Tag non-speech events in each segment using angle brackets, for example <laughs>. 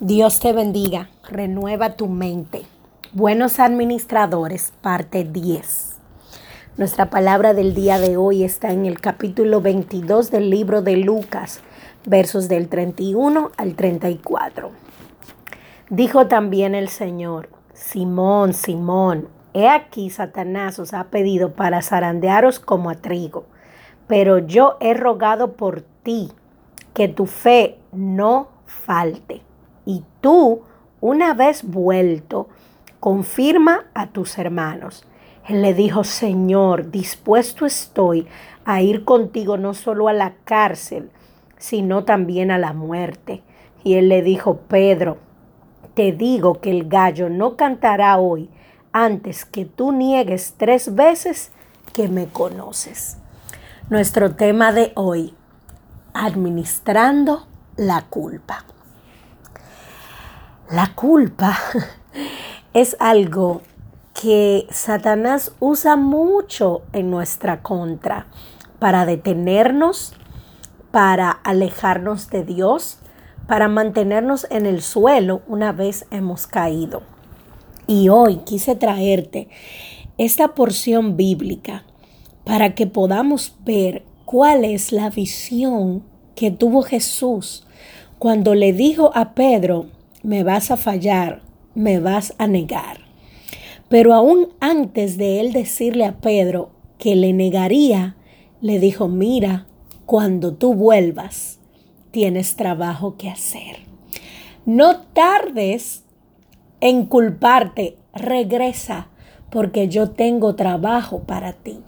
Dios te bendiga, renueva tu mente. Buenos administradores, parte 10. Nuestra palabra del día de hoy está en el capítulo 22 del libro de Lucas, versos del 31 al 34. Dijo también el Señor, Simón, Simón, he aquí Satanás os ha pedido para zarandearos como a trigo, pero yo he rogado por ti que tu fe no falte y tú, una vez vuelto, confirma a tus hermanos. Él le dijo, Señor, dispuesto estoy a ir contigo no solo a la cárcel, sino también a la muerte. Y él le dijo, Pedro, te digo que el gallo no cantará hoy antes que tú niegues tres veces que me conoces. Nuestro tema de hoy, administrando la culpa. La culpa <laughs> es algo que Satanás usa mucho en nuestra contra para detenernos, para alejarnos de Dios, para mantenernos en el suelo una vez hemos caído. Y hoy quise traerte esta porción bíblica para que podamos ver cuál es la visión que tuvo Jesús cuando le dijo a Pedro, me vas a fallar, me vas a negar. Pero aún antes de él decirle a Pedro que le negaría, le dijo, mira, cuando tú vuelvas, tienes trabajo que hacer. No tardes en culparte, regresa, porque yo tengo trabajo para ti.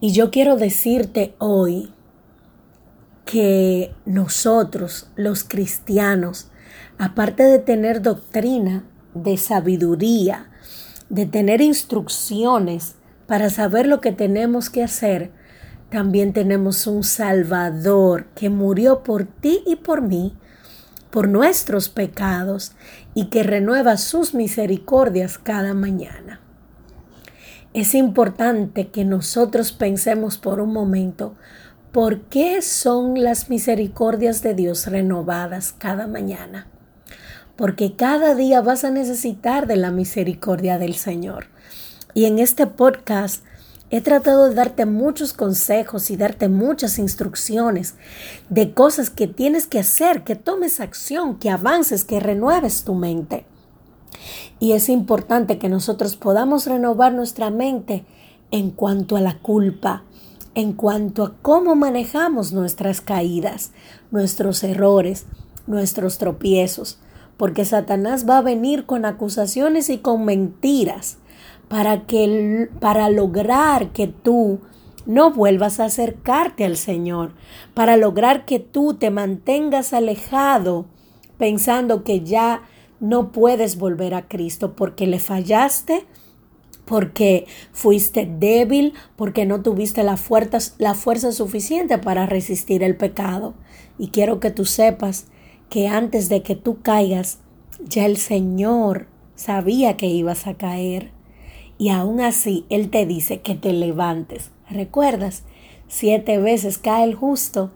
Y yo quiero decirte hoy que nosotros, los cristianos, aparte de tener doctrina, de sabiduría, de tener instrucciones para saber lo que tenemos que hacer, también tenemos un Salvador que murió por ti y por mí, por nuestros pecados, y que renueva sus misericordias cada mañana. Es importante que nosotros pensemos por un momento por qué son las misericordias de Dios renovadas cada mañana porque cada día vas a necesitar de la misericordia del Señor. Y en este podcast he tratado de darte muchos consejos y darte muchas instrucciones de cosas que tienes que hacer, que tomes acción, que avances, que renueves tu mente. Y es importante que nosotros podamos renovar nuestra mente en cuanto a la culpa, en cuanto a cómo manejamos nuestras caídas, nuestros errores, nuestros tropiezos porque Satanás va a venir con acusaciones y con mentiras para que para lograr que tú no vuelvas a acercarte al Señor, para lograr que tú te mantengas alejado pensando que ya no puedes volver a Cristo porque le fallaste, porque fuiste débil, porque no tuviste la fuerza, la fuerza suficiente para resistir el pecado. Y quiero que tú sepas que antes de que tú caigas, ya el Señor sabía que ibas a caer y aún así Él te dice que te levantes. ¿Recuerdas? Siete veces cae el justo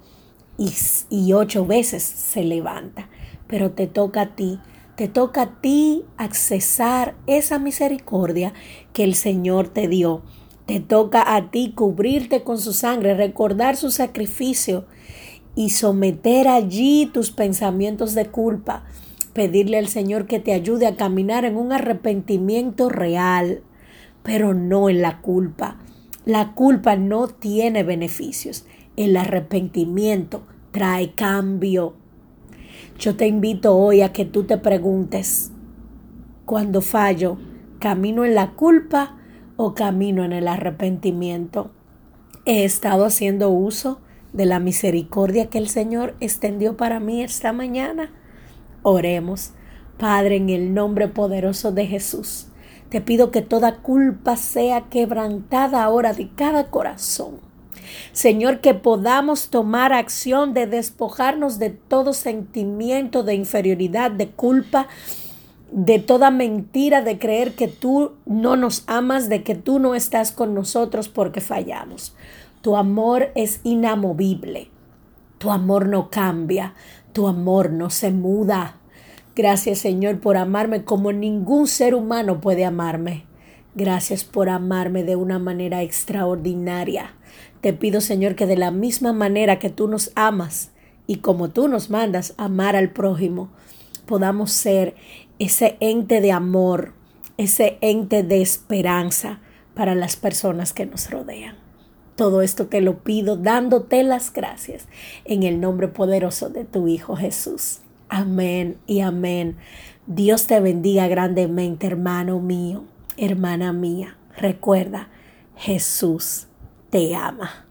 y, y ocho veces se levanta. Pero te toca a ti, te toca a ti accesar esa misericordia que el Señor te dio. Te toca a ti cubrirte con su sangre, recordar su sacrificio y someter allí tus pensamientos de culpa, pedirle al Señor que te ayude a caminar en un arrepentimiento real, pero no en la culpa. La culpa no tiene beneficios. El arrepentimiento trae cambio. Yo te invito hoy a que tú te preguntes, cuando fallo, ¿camino en la culpa o camino en el arrepentimiento? He estado haciendo uso de la misericordia que el Señor extendió para mí esta mañana. Oremos. Padre, en el nombre poderoso de Jesús, te pido que toda culpa sea quebrantada ahora de cada corazón. Señor, que podamos tomar acción de despojarnos de todo sentimiento de inferioridad, de culpa, de toda mentira de creer que tú no nos amas, de que tú no estás con nosotros porque fallamos. Tu amor es inamovible. Tu amor no cambia. Tu amor no se muda. Gracias Señor por amarme como ningún ser humano puede amarme. Gracias por amarme de una manera extraordinaria. Te pido Señor que de la misma manera que tú nos amas y como tú nos mandas amar al prójimo, podamos ser ese ente de amor, ese ente de esperanza para las personas que nos rodean. Todo esto te lo pido dándote las gracias en el nombre poderoso de tu Hijo Jesús. Amén y amén. Dios te bendiga grandemente, hermano mío, hermana mía. Recuerda, Jesús te ama.